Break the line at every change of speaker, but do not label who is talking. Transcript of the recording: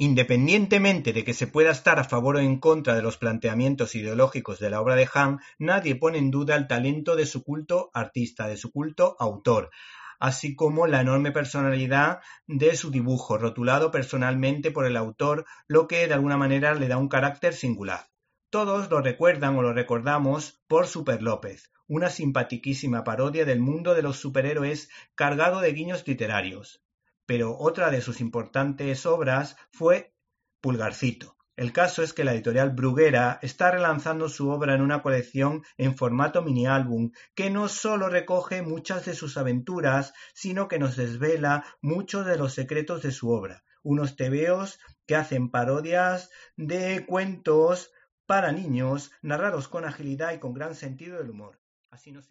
Independientemente de que se pueda estar a favor o en contra de los planteamientos ideológicos de la obra de Han, nadie pone en duda el talento de su culto artista, de su culto autor, así como la enorme personalidad de su dibujo, rotulado personalmente por el autor, lo que de alguna manera le da un carácter singular. Todos lo recuerdan o lo recordamos por Super López, una simpatiquísima parodia del mundo de los superhéroes cargado de guiños literarios pero otra de sus importantes obras fue Pulgarcito. El caso es que la editorial Bruguera está relanzando su obra en una colección en formato mini álbum que no solo recoge muchas de sus aventuras, sino que nos desvela muchos de los secretos de su obra. Unos tebeos que hacen parodias de cuentos para niños narrados con agilidad y con gran sentido del humor. Así nos